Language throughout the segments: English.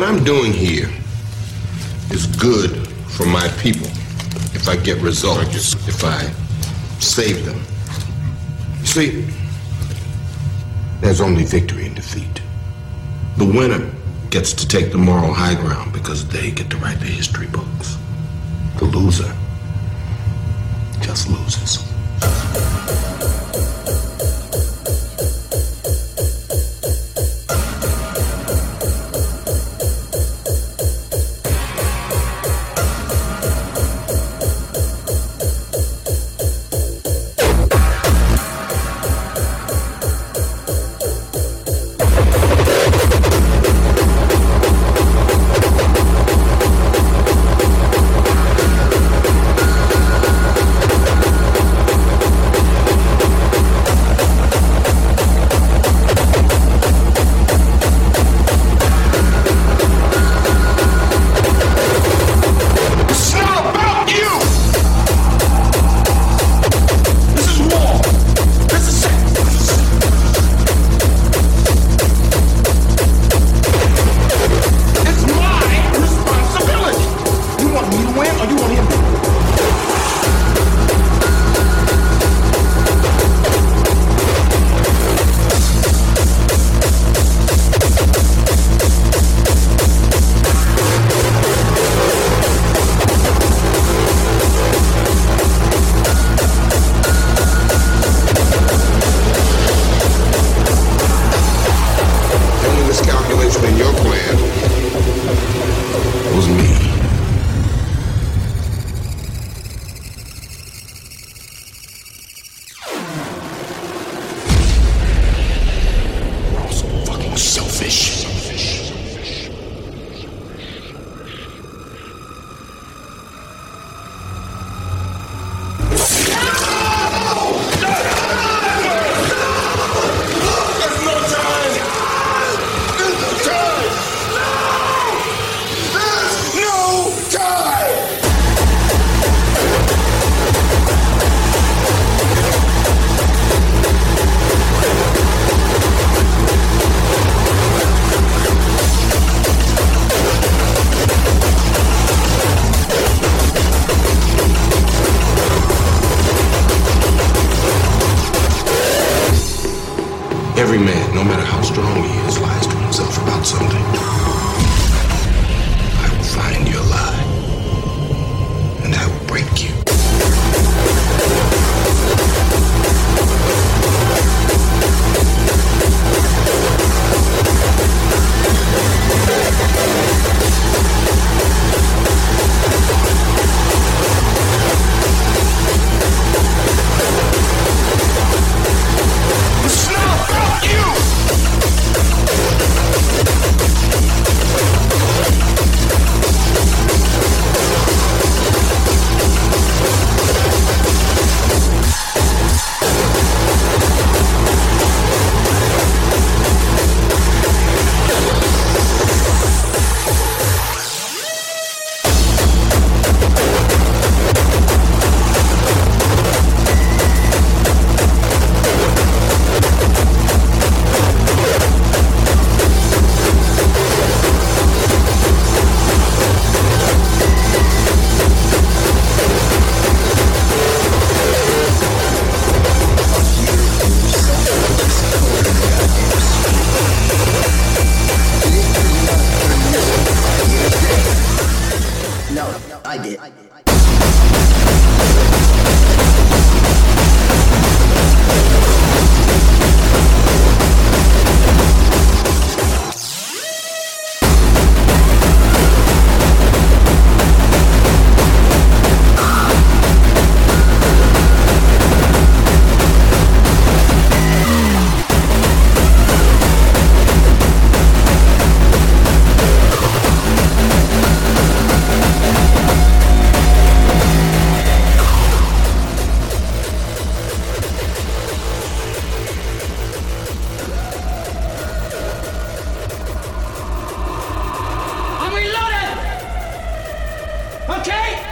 what I'm doing here is good for my people if I get results, if I save them. You see, there's only victory in defeat. The winner gets to take the moral high ground because they get to write the history books. The loser just loses. Every man, Okay?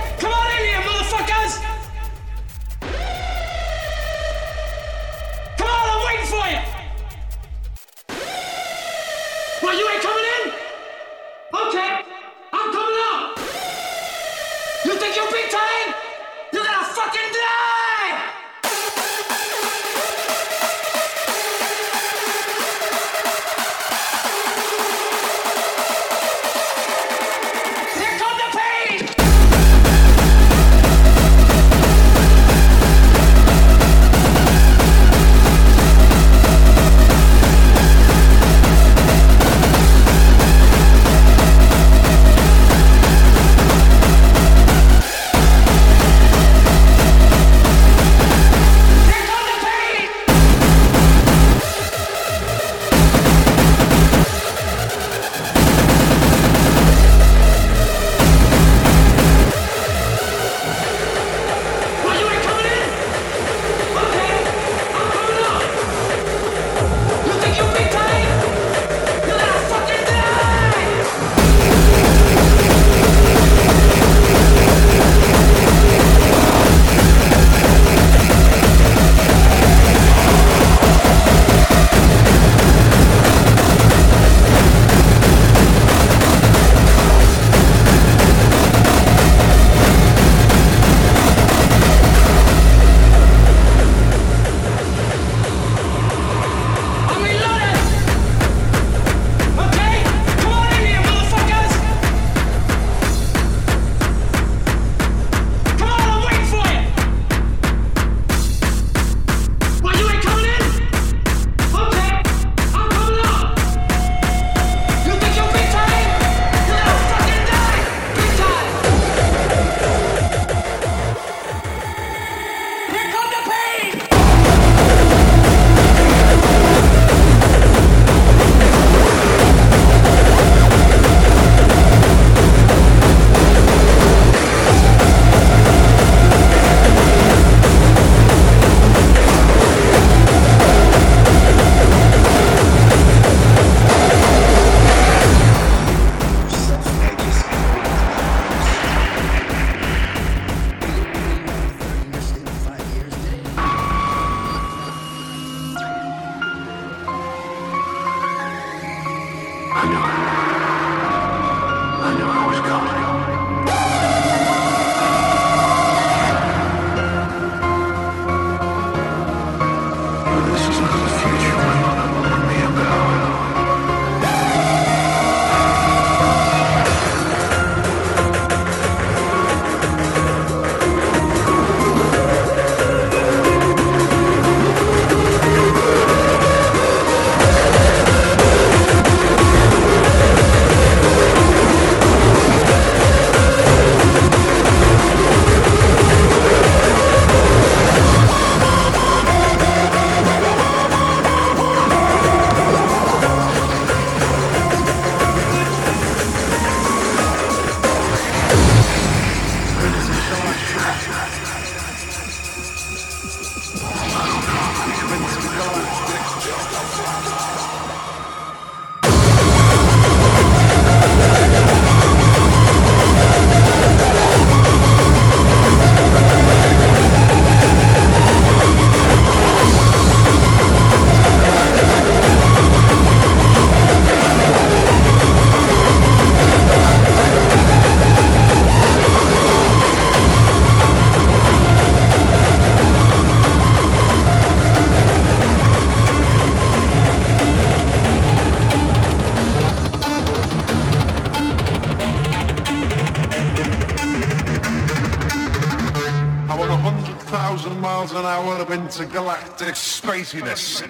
Intergalactic spaciness.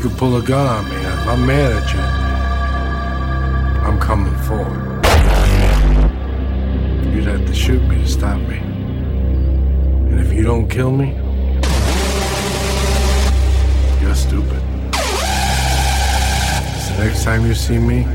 Could pull a gun on me. I'm mad at you, I'm coming forward. You'd have to shoot me to stop me. And if you don't kill me, you're stupid. So next time you see me,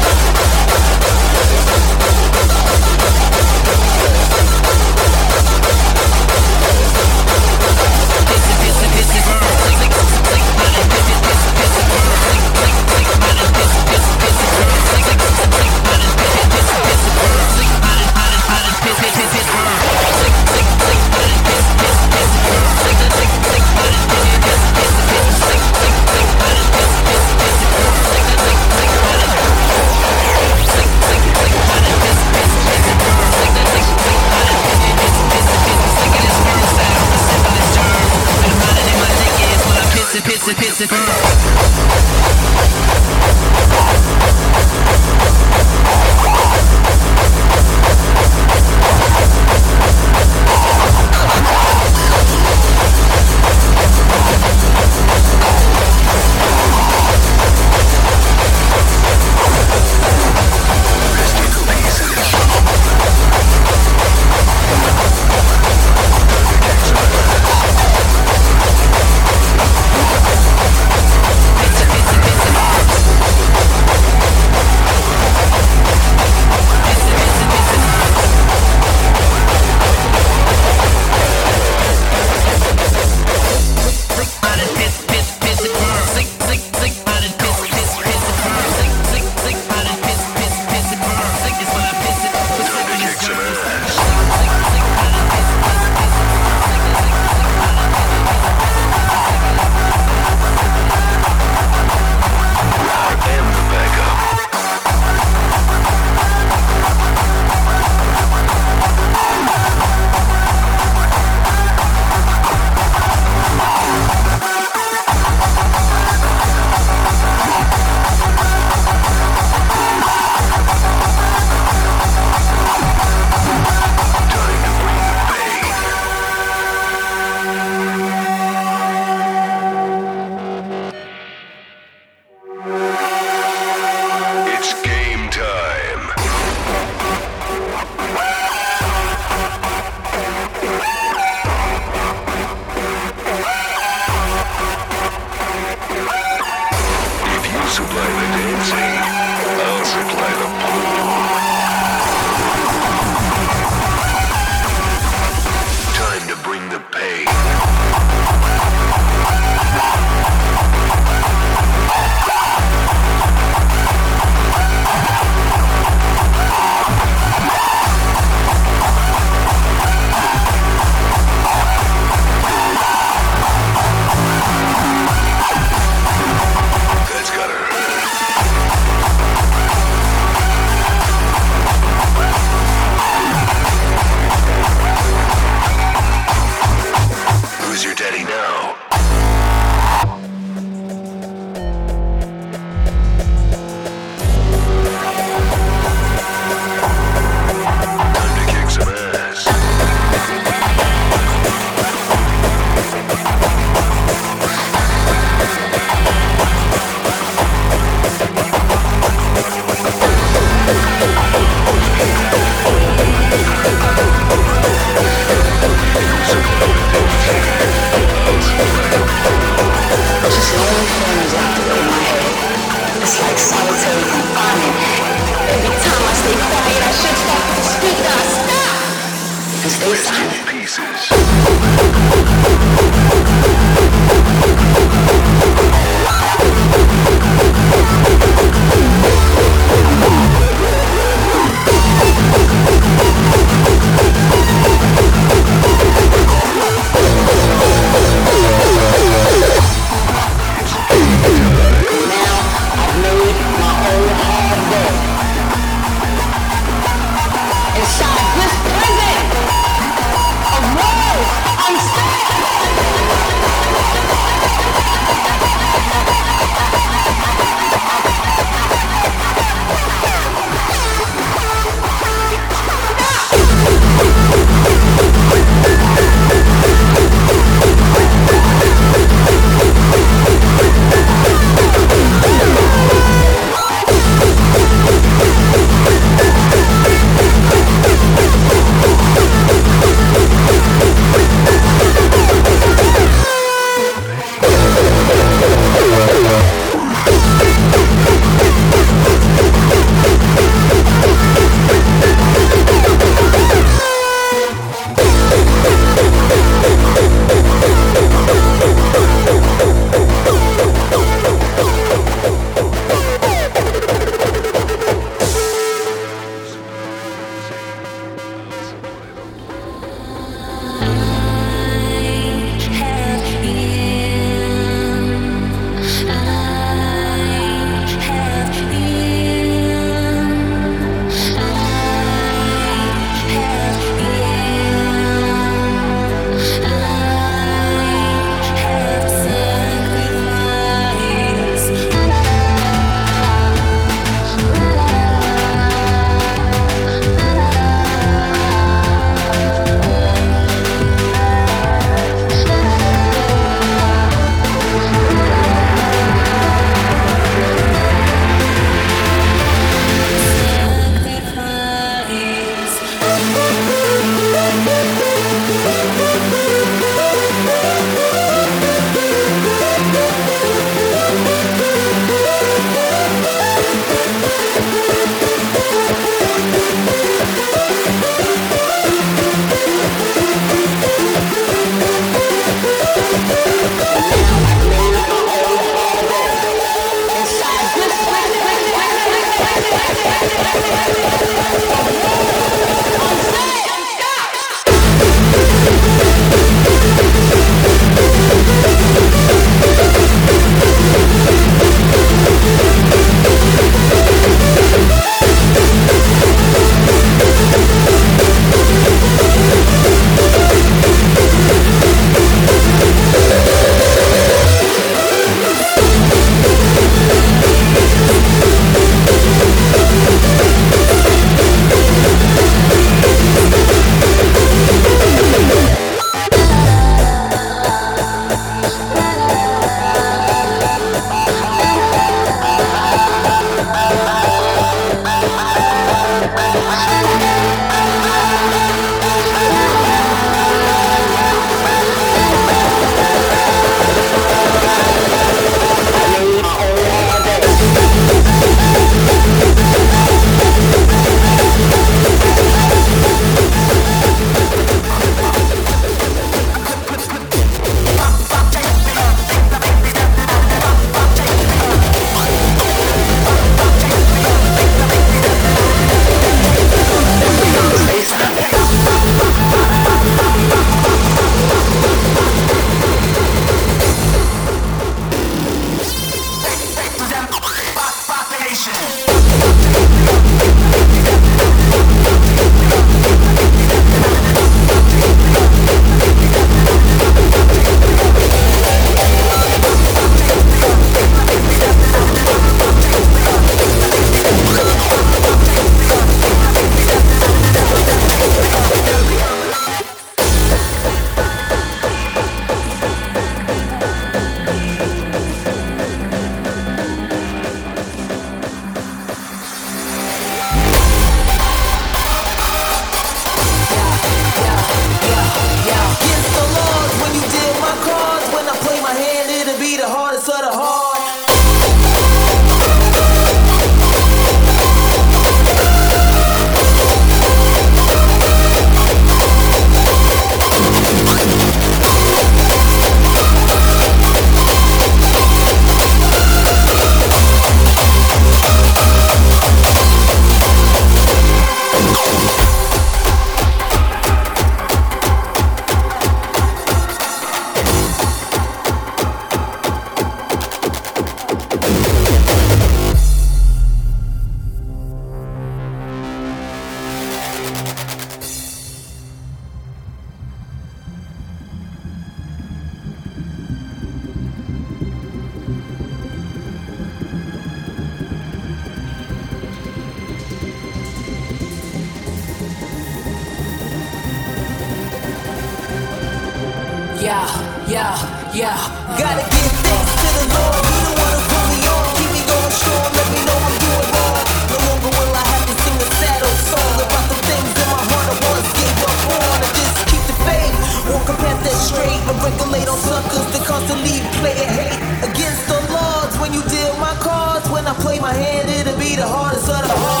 Yeah, yeah. Gotta give thanks to the Lord. He the one who put me on. Keep me going strong. Let me know I'm doing wrong. No longer will I have to sing a sad old song about the things in my heart I once gave up on. I just keep the faith. Walk a path that's straight. And regulate on suckers that constantly play a hate against the laws. When you deal my cards, when I play my hand, it'll be the hardest of the hard.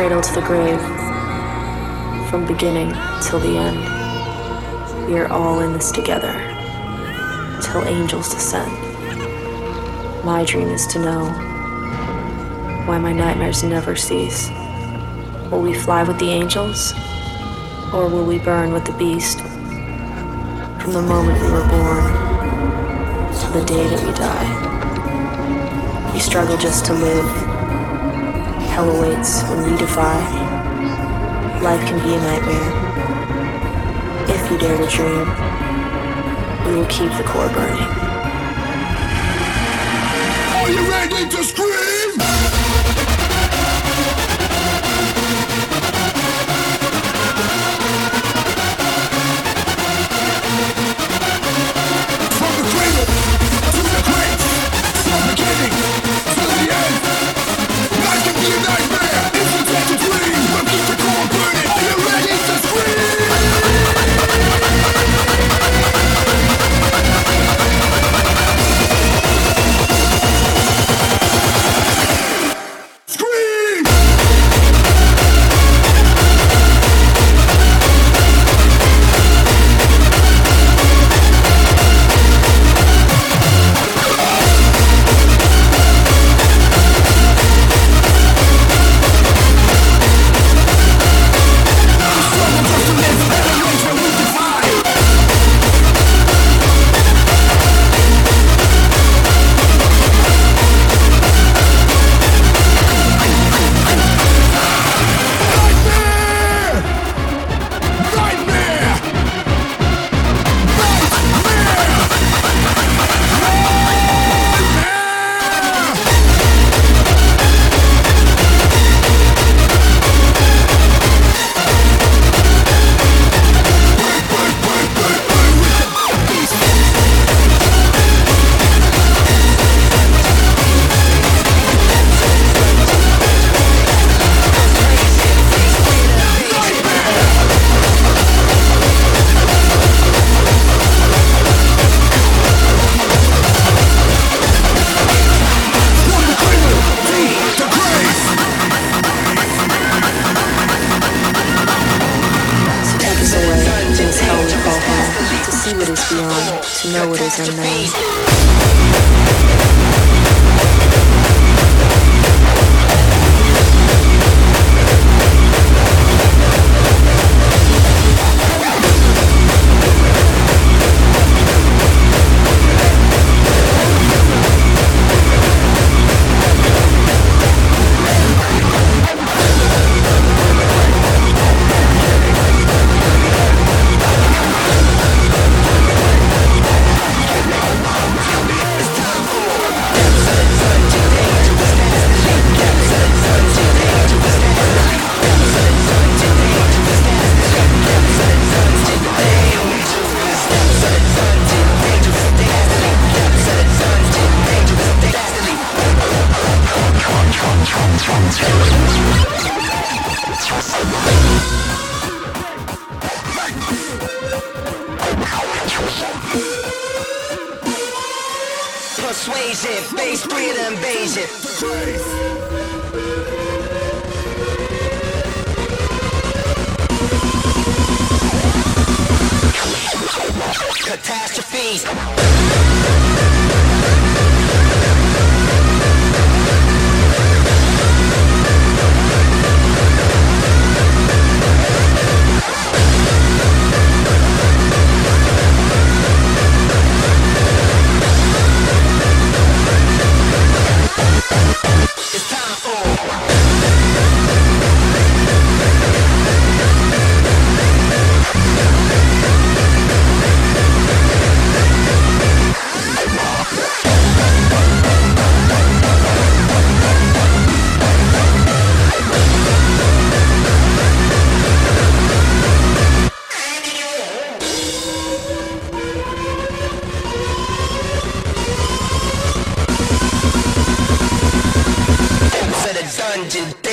Cradle to the grave, from beginning till the end, we are all in this together till angels descend. My dream is to know why my nightmares never cease. Will we fly with the angels? Or will we burn with the beast? From the moment we were born to the day that we die. We struggle just to live. Hell awaits when you defy. Life can be a nightmare. If you dare to dream, we will keep the core burning. Are you ready to scream? The